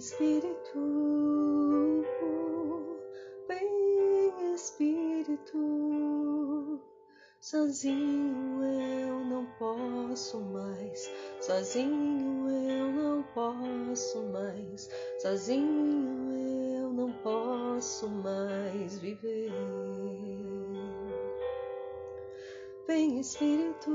Espírito, vem Espírito, sozinho eu não posso mais, sozinho eu não posso mais, sozinho eu não posso mais viver. Vem Espírito.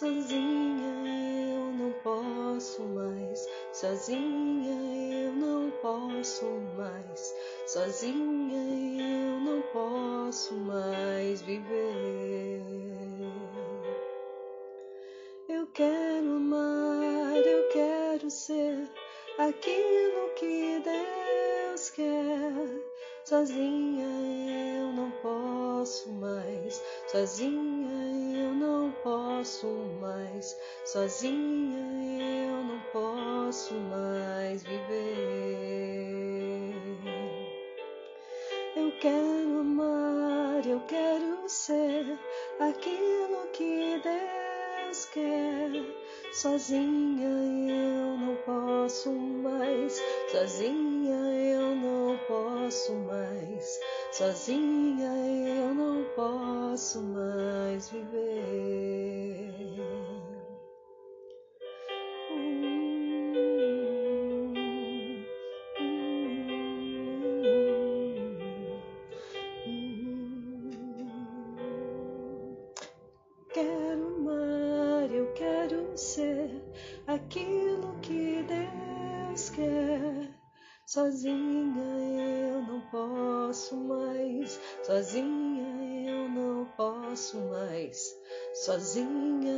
Sozinha eu não posso mais, sozinha eu não posso mais, sozinha eu não posso mais viver. Eu quero amar, eu quero ser aquilo que Deus quer. Sozinha eu não posso mais, sozinha sozinha eu não posso mais viver. Eu quero amar, eu quero ser aquilo que Deus quer. Sozinha eu não posso mais, sozinha eu não posso mais, sozinha eu não posso mais viver. Sozinha eu não posso mais, sozinha eu não posso mais, sozinha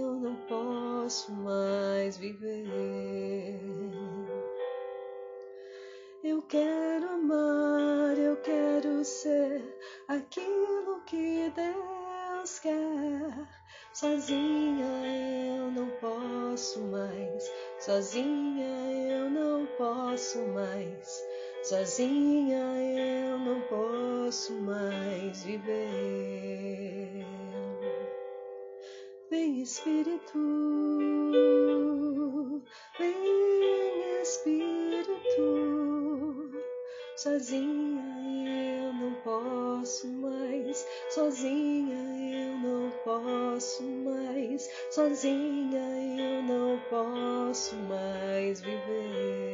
eu não posso mais viver. Eu quero amar, eu quero ser aquilo que Deus quer. Sozinha eu não posso mais, sozinha não posso mais, sozinha eu não posso mais viver. Vem Espírito, vem Espírito, sozinha eu não posso mais, sozinha eu não posso mais, sozinha eu não posso mais viver.